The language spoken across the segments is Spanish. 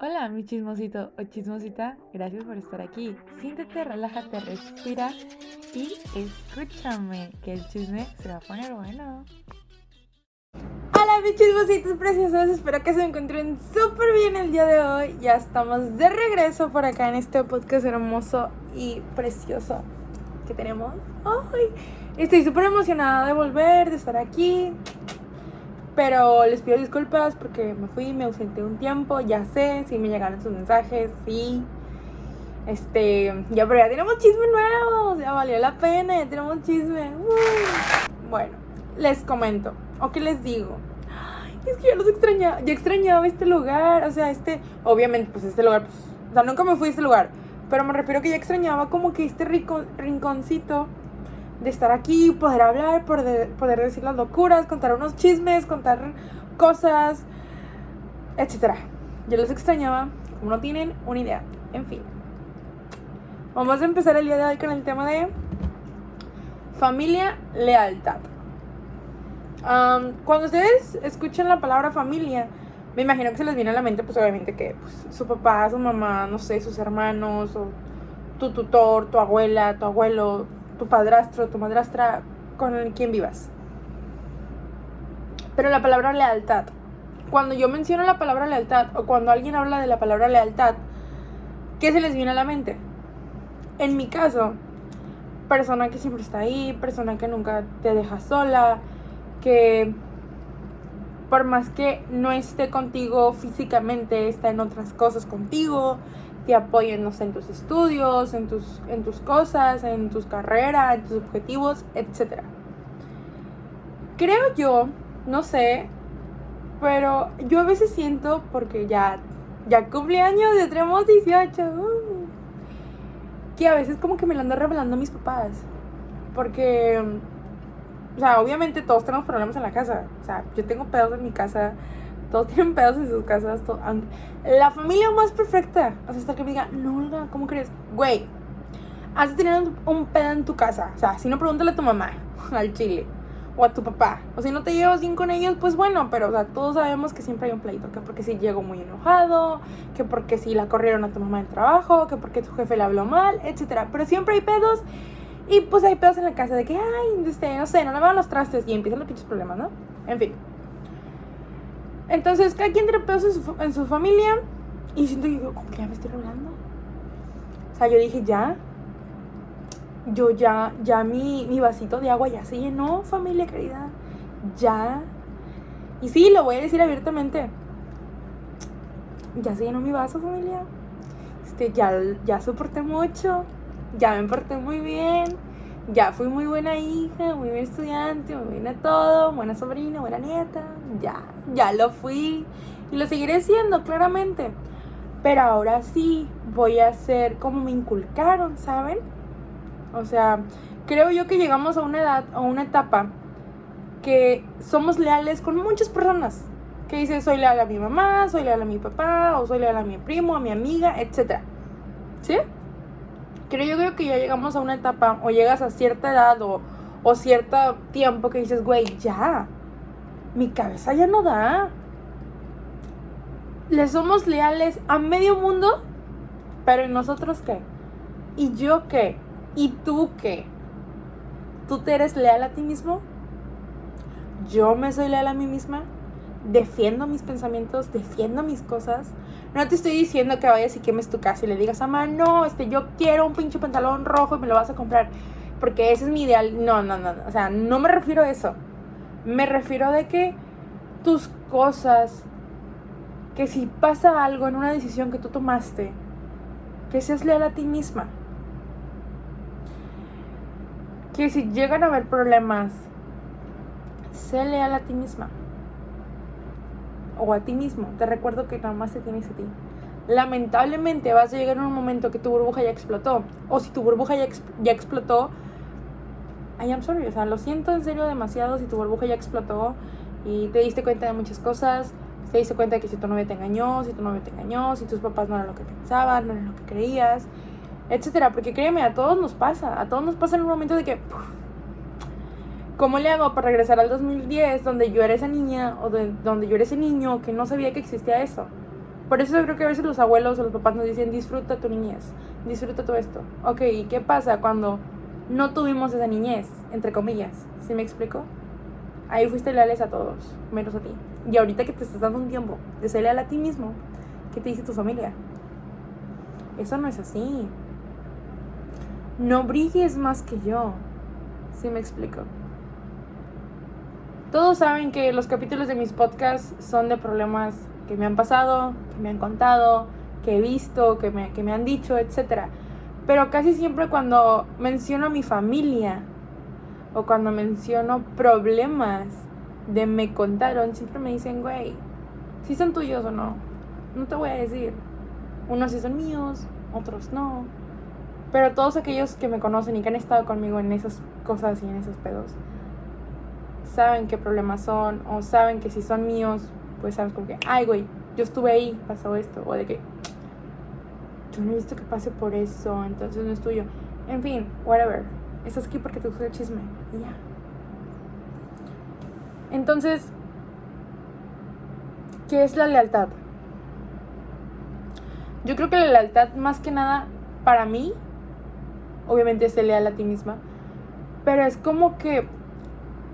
Hola, mi chismosito o chismosita, gracias por estar aquí. Siéntete, relájate, respira y escúchame, que el chisme se va a poner bueno. Hola, mis chismositos preciosos, espero que se encuentren súper bien el día de hoy. Ya estamos de regreso por acá en este podcast hermoso y precioso que tenemos. ¡Ay! Estoy súper emocionada de volver, de estar aquí. Pero les pido disculpas porque me fui, me ausenté un tiempo, ya sé, si me llegaron sus mensajes, sí. Este, ya, pero ya tenemos chisme nuevo, ya valió la pena, ya tenemos chisme. Bueno, les comento, o qué les digo. es que yo los extrañaba, yo extrañaba este lugar, o sea, este, obviamente, pues este lugar, pues, o sea, nunca me fui a este lugar, pero me refiero que ya extrañaba como que este rico, rinconcito de estar aquí, poder hablar, poder, poder decir las locuras, contar unos chismes, contar cosas, etc. Yo los extrañaba, como no tienen una idea. En fin. Vamos a empezar el día de hoy con el tema de familia, lealtad. cuando ustedes escuchan la palabra familia, me imagino que se les viene a la mente, pues obviamente que pues, su papá, su mamá, no sé, sus hermanos, o tu tutor, tu abuela, tu abuelo, tu padrastro, tu madrastra, con quien vivas. Pero la palabra lealtad, cuando yo menciono la palabra lealtad o cuando alguien habla de la palabra lealtad, ¿qué se les viene a la mente? En mi caso, persona que siempre está ahí, persona que nunca te deja sola, que por más que no esté contigo físicamente, está en otras cosas contigo, te apoyen, en tus estudios, en tus, en tus cosas, en tus carreras, en tus objetivos, etc. Creo yo, no sé, pero yo a veces siento, porque ya, ya cumplí años, ya tenemos 18, uh, que a veces como que me lo ando revelando a mis papás. Porque, o sea, obviamente todos tenemos problemas en la casa. O sea, yo tengo pedos en mi casa todos tienen pedos en sus casas. la familia más perfecta. O sea, hasta que me diga, no, ¿cómo crees? Güey, has de un pedo en tu casa. O sea, si no, pregúntale a tu mamá, al chile, o a tu papá. O si no te llevas bien con ellos, pues bueno, pero o sea, todos sabemos que siempre hay un pleito. Que porque si llegó muy enojado, que porque si la corrieron a tu mamá del trabajo, que porque tu jefe le habló mal, etc. Pero siempre hay pedos. Y pues hay pedos en la casa de que, ay, este, no sé, no le van los trastes y empiezan los pinches problemas, ¿no? En fin. Entonces, cada quien tiene en su, familia. Y siento que digo, ¿cómo que ya me estoy revelando? O sea, yo dije, ya. Yo ya, ya mi, mi vasito de agua ya se llenó, familia querida. Ya. Y sí, lo voy a decir abiertamente. Ya se llenó mi vaso, familia. Este, ya, ya soporté mucho. Ya me porté muy bien ya fui muy buena hija, muy buen estudiante, muy buena todo, buena sobrina, buena nieta, ya, ya lo fui y lo seguiré siendo, claramente. Pero ahora sí voy a hacer como me inculcaron, ¿saben? O sea, creo yo que llegamos a una edad, a una etapa que somos leales con muchas personas. Que dice, soy leal a mi mamá, soy leal a mi papá, o soy leal a mi primo, a mi amiga, etc. ¿Sí? Creo yo creo que ya llegamos a una etapa o llegas a cierta edad o, o cierto tiempo que dices, güey, ya, mi cabeza ya no da. Le somos leales a medio mundo, pero ¿y nosotros qué? ¿Y yo qué? ¿Y tú qué? ¿Tú te eres leal a ti mismo? ¿Yo me soy leal a mí misma? defiendo mis pensamientos, defiendo mis cosas. No te estoy diciendo que vayas y quemes tu casa y le digas, mamá, no, este, yo quiero un pinche pantalón rojo y me lo vas a comprar. Porque ese es mi ideal. No, no, no. O sea, no me refiero a eso. Me refiero de que tus cosas, que si pasa algo en una decisión que tú tomaste, que seas leal a ti misma. Que si llegan a haber problemas, sé leal a ti misma o a ti mismo. Te recuerdo que nada más te tienes a ti. Lamentablemente vas a llegar en un momento que tu burbuja ya explotó. O si tu burbuja ya, ya explotó, I am sorry. O sea, lo siento en serio demasiado si tu burbuja ya explotó y te diste cuenta de muchas cosas. Te diste cuenta de que si tu novia te engañó, si tu novio te engañó, si tus papás no eran lo que pensaban, no eran lo que creías, etcétera. Porque créeme, a todos nos pasa. A todos nos pasa en un momento de que. ¿Cómo le hago para regresar al 2010 donde yo era esa niña o donde yo era ese niño que no sabía que existía eso? Por eso creo que a veces los abuelos o los papás nos dicen, disfruta tu niñez, disfruta todo esto. Ok, ¿y qué pasa cuando no tuvimos esa niñez, entre comillas? ¿Sí me explico? Ahí fuiste leales a todos, menos a ti. Y ahorita que te estás dando un tiempo de ser leal a ti mismo, ¿qué te dice tu familia? Eso no es así. No brilles más que yo. ¿Sí me explico? Todos saben que los capítulos de mis podcasts son de problemas que me han pasado, que me han contado, que he visto, que me, que me han dicho, etc. Pero casi siempre cuando menciono a mi familia o cuando menciono problemas de me contaron, siempre me dicen, güey, si son tuyos o no. No te voy a decir. Unos sí son míos, otros no. Pero todos aquellos que me conocen y que han estado conmigo en esas cosas y en esos pedos, saben qué problemas son o saben que si son míos, pues sabes como que, ay, güey, yo estuve ahí, pasó esto. O de que, yo no he visto que pase por eso, entonces no es tuyo. En fin, whatever. Estás aquí porque te gusta el chisme. Y ya. Entonces, ¿qué es la lealtad? Yo creo que la lealtad, más que nada, para mí, obviamente es leal a ti misma, pero es como que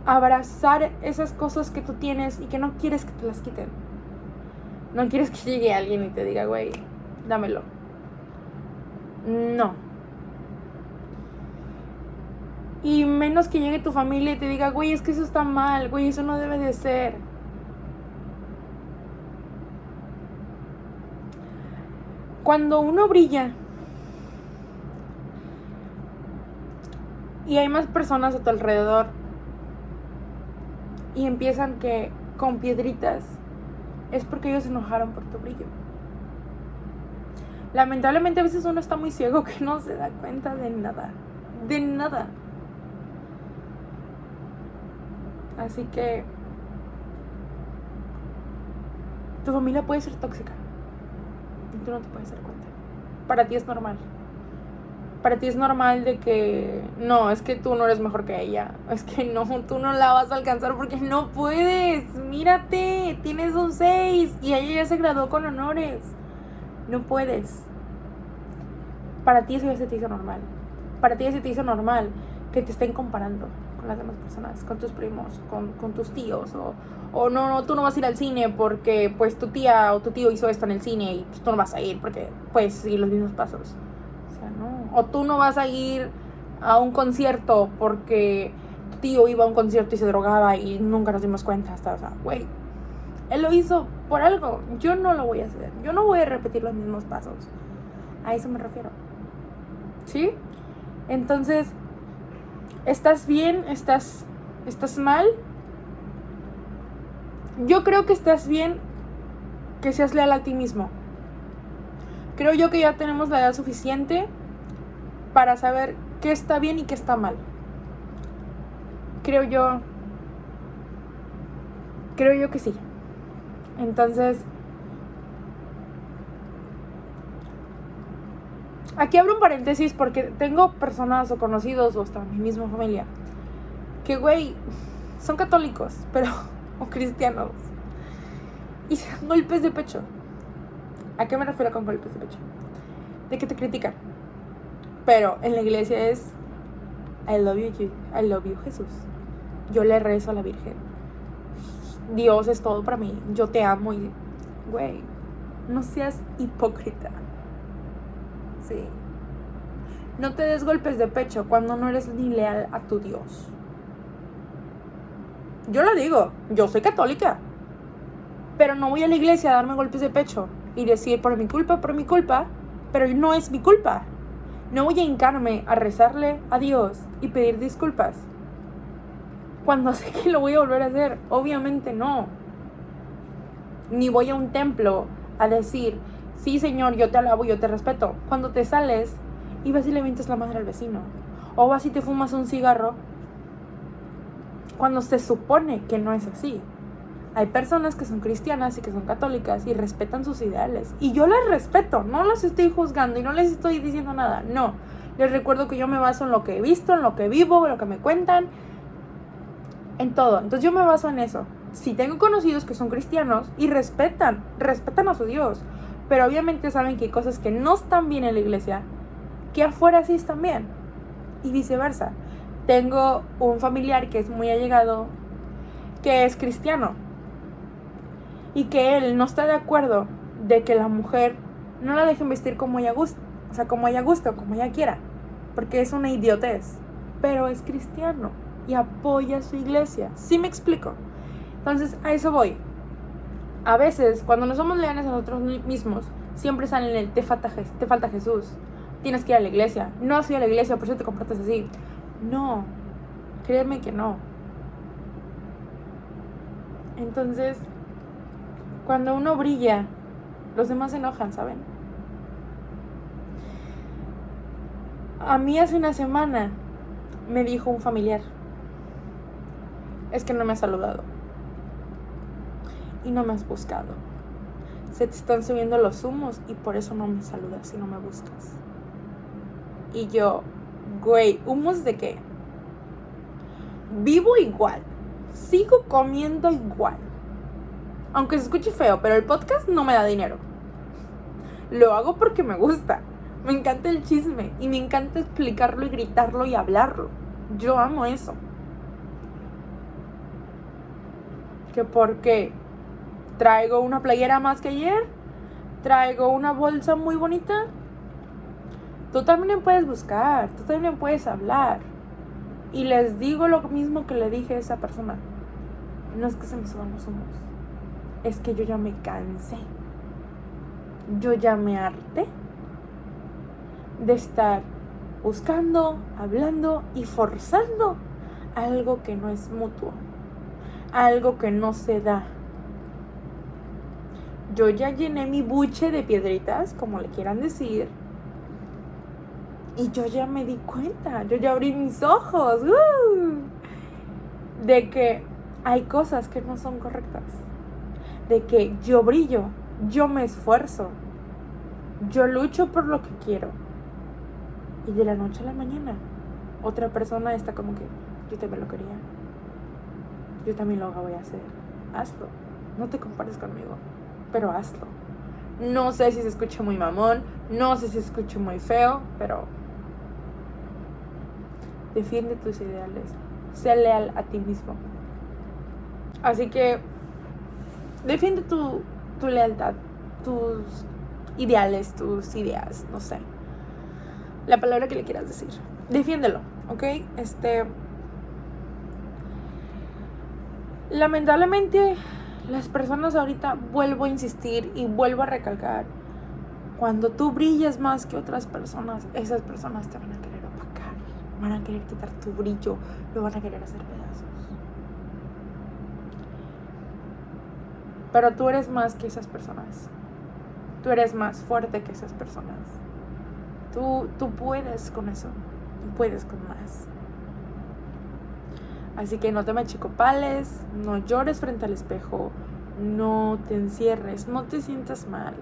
abrazar esas cosas que tú tienes y que no quieres que te las quiten. No quieres que llegue alguien y te diga, güey, dámelo. No. Y menos que llegue tu familia y te diga, güey, es que eso está mal, güey, eso no debe de ser. Cuando uno brilla y hay más personas a tu alrededor y empiezan que con piedritas, es porque ellos se enojaron por tu brillo. Lamentablemente a veces uno está muy ciego que no se da cuenta de nada. De nada. Así que tu familia puede ser tóxica. Y tú no te puedes dar cuenta. Para ti es normal. Para ti es normal de que no, es que tú no eres mejor que ella. Es que no, tú no la vas a alcanzar porque no puedes. Mírate, tienes un 6 y ella ya se graduó con honores. No puedes. Para ti eso ya se te hizo normal. Para ti ya se te hizo normal que te estén comparando con las demás personas, con tus primos, con, tus tíos, o, o no, no, tú no vas a ir al cine porque pues tu tía o tu tío hizo esto en el cine y pues, tú no vas a ir porque pues seguir los mismos pasos. O sea, no. O tú no vas a ir a un concierto porque tu tío iba a un concierto y se drogaba y nunca nos dimos cuenta hasta, o sea, güey, él lo hizo por algo, yo no lo voy a hacer, yo no voy a repetir los mismos pasos. A eso me refiero. ¿Sí? Entonces, ¿Estás bien? ¿Estás, estás mal? Yo creo que estás bien que seas leal a ti mismo. Creo yo que ya tenemos la edad suficiente para saber qué está bien y qué está mal. Creo yo. Creo yo que sí. Entonces, Aquí abro un paréntesis porque tengo personas o conocidos o hasta mi misma familia que, güey, son católicos, pero, o cristianos. Y se dan golpes de pecho. ¿A qué me refiero con golpes de pecho? De que te critican. Pero en la iglesia es, I love you, I love you Jesús. Yo le rezo a la Virgen. Dios es todo para mí. Yo te amo y, güey, no seas hipócrita. No te des golpes de pecho cuando no eres ni leal a tu Dios. Yo lo digo, yo soy católica. Pero no voy a la iglesia a darme golpes de pecho y decir por mi culpa, por mi culpa, pero no es mi culpa. No voy a hincarme a rezarle a Dios y pedir disculpas. Cuando sé que lo voy a volver a hacer, obviamente no. Ni voy a un templo a decir, sí Señor, yo te alabo, yo te respeto. Cuando te sales y vas y le mientes la madre al vecino. O vas y te fumas un cigarro cuando se supone que no es así. Hay personas que son cristianas y que son católicas y respetan sus ideales. Y yo las respeto, no las estoy juzgando y no les estoy diciendo nada. No, les recuerdo que yo me baso en lo que he visto, en lo que vivo, en lo que me cuentan, en todo. Entonces yo me baso en eso. Si tengo conocidos que son cristianos y respetan, respetan a su Dios, Pero obviamente saben que hay cosas que no están bien en la iglesia, que afuera sí están bien. Y viceversa. Tengo un familiar que es muy allegado, que es cristiano. Y que él no está de acuerdo de que la mujer no la dejen vestir como ella gusta. O sea, como ella gusta, como ella quiera. Porque es una idiotez. Pero es cristiano y apoya a su iglesia. ¿Sí me explico? Entonces, a eso voy. A veces, cuando no somos leones a nosotros mismos, siempre salen el te falta, te falta Jesús. Tienes que ir a la iglesia. No has ido a la iglesia, por eso te comportas así. No, créeme que no. Entonces, cuando uno brilla, los demás se enojan, ¿saben? A mí hace una semana me dijo un familiar, es que no me has saludado y no me has buscado. Se te están subiendo los humos y por eso no me saludas y no me buscas. Y yo, güey, ¿humos de qué? Vivo igual, sigo comiendo igual. Aunque se escuche feo, pero el podcast no me da dinero. Lo hago porque me gusta. Me encanta el chisme y me encanta explicarlo y gritarlo y hablarlo. Yo amo eso. ¿Que por qué? Traigo una playera más que ayer. Traigo una bolsa muy bonita. Tú también puedes buscar. Tú también puedes hablar. Y les digo lo mismo que le dije a esa persona. No es que se me suban los humos. Es que yo ya me cansé. Yo ya me harté de estar buscando, hablando y forzando algo que no es mutuo, algo que no se da. Yo ya llené mi buche de piedritas, como le quieran decir, y yo ya me di cuenta, yo ya abrí mis ojos ¡uh! de que hay cosas que no son correctas, de que yo brillo, yo me esfuerzo, yo lucho por lo que quiero y de la noche a la mañana, otra persona está como que, yo también lo quería. Yo también lo voy a hacer. Hazlo. No te compares conmigo, pero hazlo. No sé si se escucha muy mamón, no sé si se escucha muy feo, pero defiende tus ideales. Sé leal a ti mismo. Así que defiende tu, tu lealtad, tus ideales, tus ideas, no sé la palabra que le quieras decir. Defiéndelo, ¿ok? Este. Lamentablemente, las personas ahorita, vuelvo a insistir y vuelvo a recalcar, cuando tú brillas más que otras personas, esas personas te van a querer opacar, van a querer quitar tu brillo, lo van a querer hacer pedazos. Pero tú eres más que esas personas. Tú eres más fuerte que esas personas. Tú, tú puedes con eso. Tú puedes con más. Así que no te machicopales, no llores frente al espejo, no te encierres, no te sientas mal.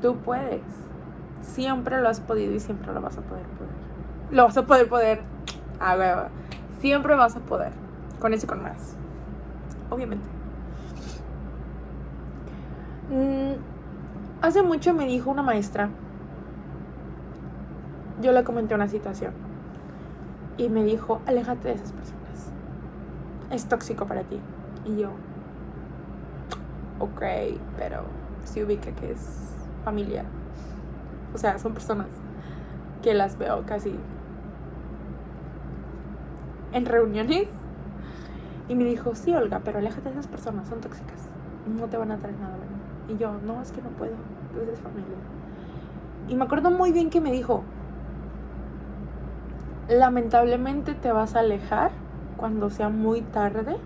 Tú puedes. Siempre lo has podido y siempre lo vas a poder poder. Lo vas a poder poder. A ver, siempre vas a poder. Con eso y con más. Obviamente. Mm, Hace mucho me dijo una maestra, yo le comenté una situación y me dijo, aléjate de esas personas. Es tóxico para ti. Y yo, ok, pero si ubica que es familia. O sea, son personas que las veo casi en reuniones. Y me dijo, sí, Olga, pero aléjate de esas personas, son tóxicas. No te van a traer nada bueno. Y yo, no, es que no puedo, pues es familia. Y me acuerdo muy bien que me dijo, lamentablemente te vas a alejar cuando sea muy tarde,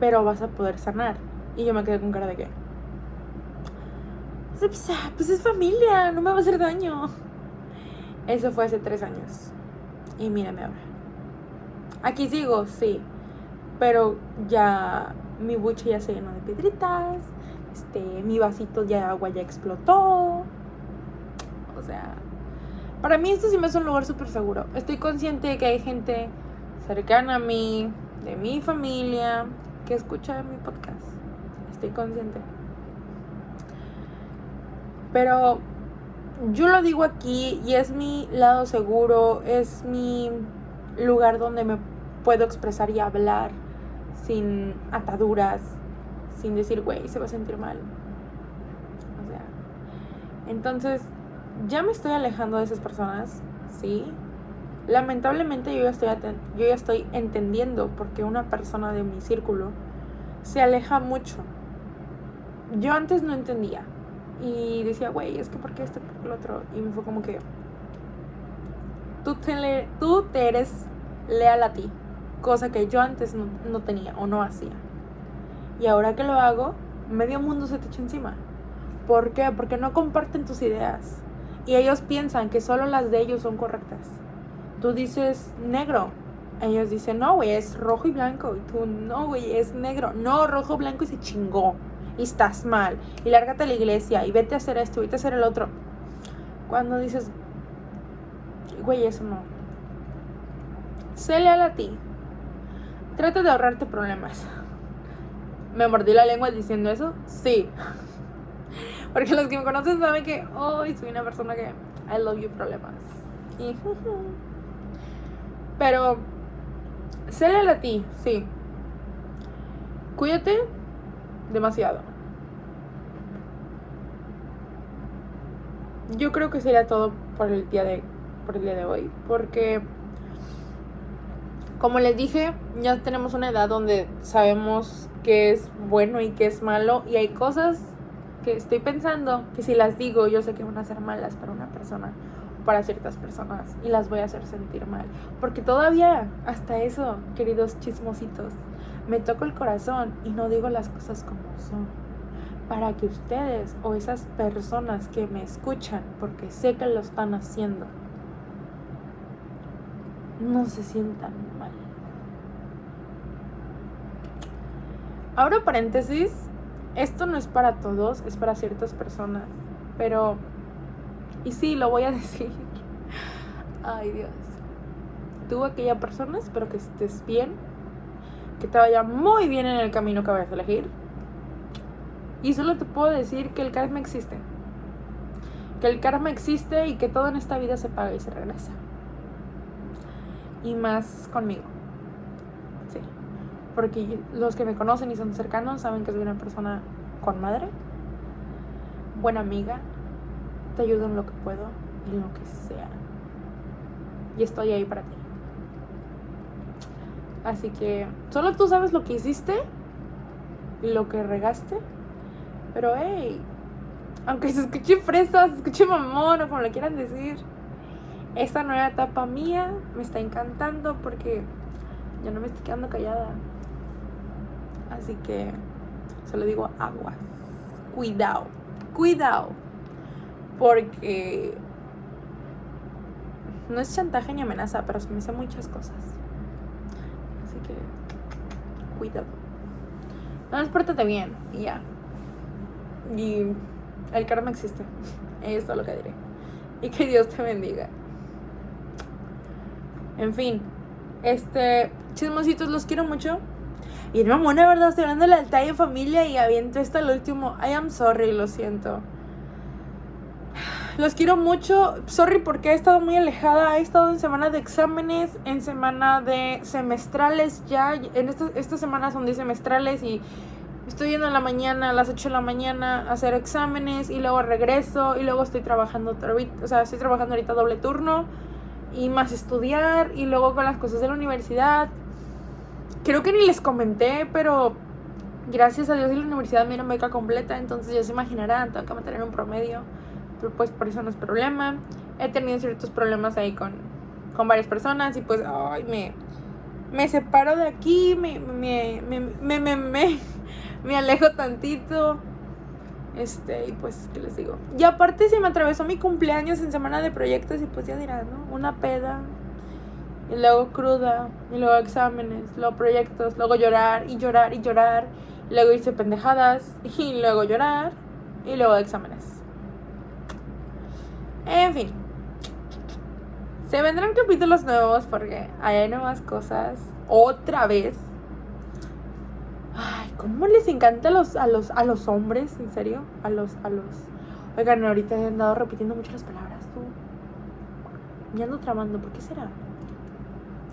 pero vas a poder sanar. Y yo me quedé con cara de que, pues, pues es familia, no me va a hacer daño. Eso fue hace tres años. Y mírame ahora. Aquí sigo, sí. Pero ya mi buche ya se llenó de piedritas este, mi vasito de agua ya explotó. O sea, para mí esto sí me es un lugar súper seguro. Estoy consciente de que hay gente cercana a mí, de mi familia, que escucha mi podcast. estoy consciente. Pero yo lo digo aquí y es mi lado seguro, es mi lugar donde me puedo expresar y hablar sin ataduras, sin decir, güey, se va a sentir mal. O sea, entonces ya me estoy alejando de esas personas, sí. Lamentablemente yo ya estoy, yo ya estoy entendiendo porque una persona de mi círculo se aleja mucho. Yo antes no entendía y decía, güey, es que por qué esto, por qué lo otro. Y me fue como que tú te, tú te eres leal a ti, cosa que yo antes no, no tenía o no hacía. Y ahora que lo hago, medio mundo se te echa encima. ¿Por qué? Porque no comparten tus ideas. Y ellos piensan que solo las de ellos son correctas. Tú dices negro. Ellos dicen, no, güey, es rojo y blanco. Y tú, no, güey, es negro. No, rojo, blanco y se chingó. Y estás mal. Y lárgate a la iglesia. Y vete a hacer esto, vete a hacer el otro. Cuando dices, güey, eso no. Sé leal a ti. Trata de ahorrarte problemas. ¿Me mordí la lengua diciendo eso? Sí. Porque los que me conocen saben que hoy soy una persona que I love you problemas. Pero célala a ti, sí. Cuídate demasiado. Yo creo que sería todo por el día de por el día de hoy, porque como les dije, ya tenemos una edad donde sabemos qué es bueno y qué es malo y hay cosas que estoy pensando que si las digo yo sé que van a ser malas para una persona para ciertas personas y las voy a hacer sentir mal. Porque todavía hasta eso queridos chismositos me toco el corazón y no digo las cosas como son. Para que ustedes o esas personas que me escuchan porque sé que lo están haciendo no se sientan mal. Ahora paréntesis esto no es para todos, es para ciertas personas. Pero, y sí, lo voy a decir. Ay Dios. Tú, aquella persona, espero que estés bien. Que te vaya muy bien en el camino que vayas a elegir. Y solo te puedo decir que el karma existe. Que el karma existe y que todo en esta vida se paga y se regresa. Y más conmigo porque los que me conocen y son cercanos saben que soy una persona con madre, buena amiga, te ayudo en lo que puedo y en lo que sea. Y estoy ahí para ti. Así que solo tú sabes lo que hiciste y lo que regaste. Pero hey, aunque se escuche fresa, se escuche mamón o como le quieran decir, esta nueva etapa mía me está encantando porque ya no me estoy quedando callada. Así que se lo digo agua. Cuidado, cuidado. Porque no es chantaje ni amenaza, pero se me hacen muchas cosas. Así que cuidado. No, pórtate bien y ya. Y el karma existe. Eso es lo que diré. Y que Dios te bendiga. En fin, este, chismositos, los quiero mucho. Y es mamona, ¿verdad? Estoy hablando de la detalle familia y aviento esto al último. I am sorry, lo siento. Los quiero mucho. Sorry porque he estado muy alejada. He estado en semana de exámenes, en semana de semestrales ya. En estas, estas semanas son de semestrales y estoy yendo en la mañana, a las 8 de la mañana, a hacer exámenes y luego regreso y luego estoy trabajando, o sea, estoy trabajando ahorita doble turno y más estudiar y luego con las cosas de la universidad creo que ni les comenté, pero gracias a Dios y la universidad me dieron beca completa, entonces ya se imaginarán, tengo que mantener un promedio, pero pues por eso no es problema. He tenido ciertos problemas ahí con, con varias personas y pues, ay, me, me separo de aquí, me, me, me, me, me alejo tantito. Este, y pues, ¿qué les digo? Y aparte se me atravesó mi cumpleaños en semana de proyectos y pues ya dirán, ¿no? Una peda, y luego cruda, y luego exámenes, luego proyectos, luego llorar y llorar y llorar, luego irse pendejadas, y luego llorar, y luego exámenes. En fin. Se vendrán capítulos nuevos porque hay nuevas cosas. Otra vez. Ay, ¿Cómo les encanta a los, a los, a los hombres? ¿En serio? A los, a los. Oigan, ahorita he andado repitiendo mucho las palabras, tú. Me ando tramando, ¿por qué será?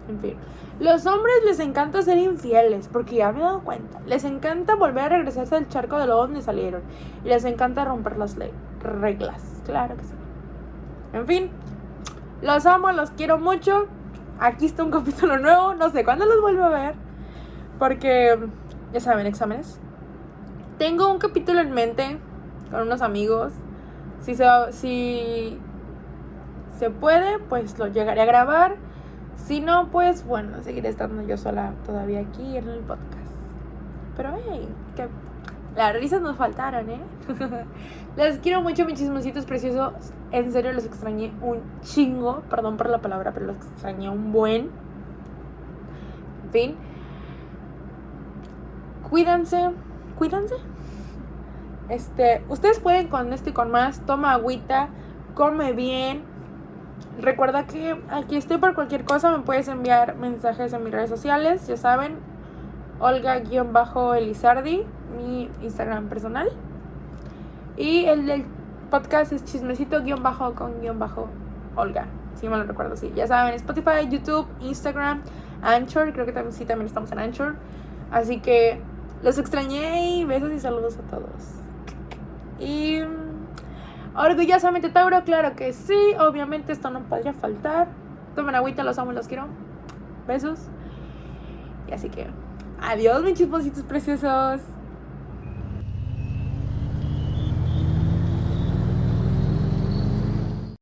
En fin. Los hombres les encanta ser infieles, porque ya me he dado cuenta. Les encanta volver a regresarse al charco de lo donde salieron. Y les encanta romper las reglas. Claro que sí. En fin. Los amo, los quiero mucho. Aquí está un capítulo nuevo. No sé cuándo los vuelvo a ver. Porque, ya saben, exámenes. Tengo un capítulo en mente con unos amigos. Si se, si se puede, pues lo llegaré a grabar. Si no, pues bueno, seguiré estando yo sola todavía aquí en el podcast. Pero hey, que las risas nos faltaron, ¿eh? les quiero mucho, mis chismositos preciosos. En serio, los extrañé un chingo. Perdón por la palabra, pero los extrañé un buen. En fin. Cuídense. Cuídense. Este, ustedes pueden con esto y con más. Toma agüita. Come bien Recuerda que aquí estoy por cualquier cosa, me puedes enviar mensajes en mis redes sociales, ya saben, Olga-Elizardi, mi Instagram personal. Y el del podcast es chismecito-con-olga, si me lo recuerdo, sí. Ya saben, Spotify, YouTube, Instagram, Anchor, creo que también, sí, también estamos en Anchor. Así que los extrañé y besos y saludos a todos. Y Orgullosamente Tauro, claro que sí. Obviamente esto no podría faltar. Tomen agüita, los amo, los quiero. Besos. Y así que, adiós, mis chismositos preciosos.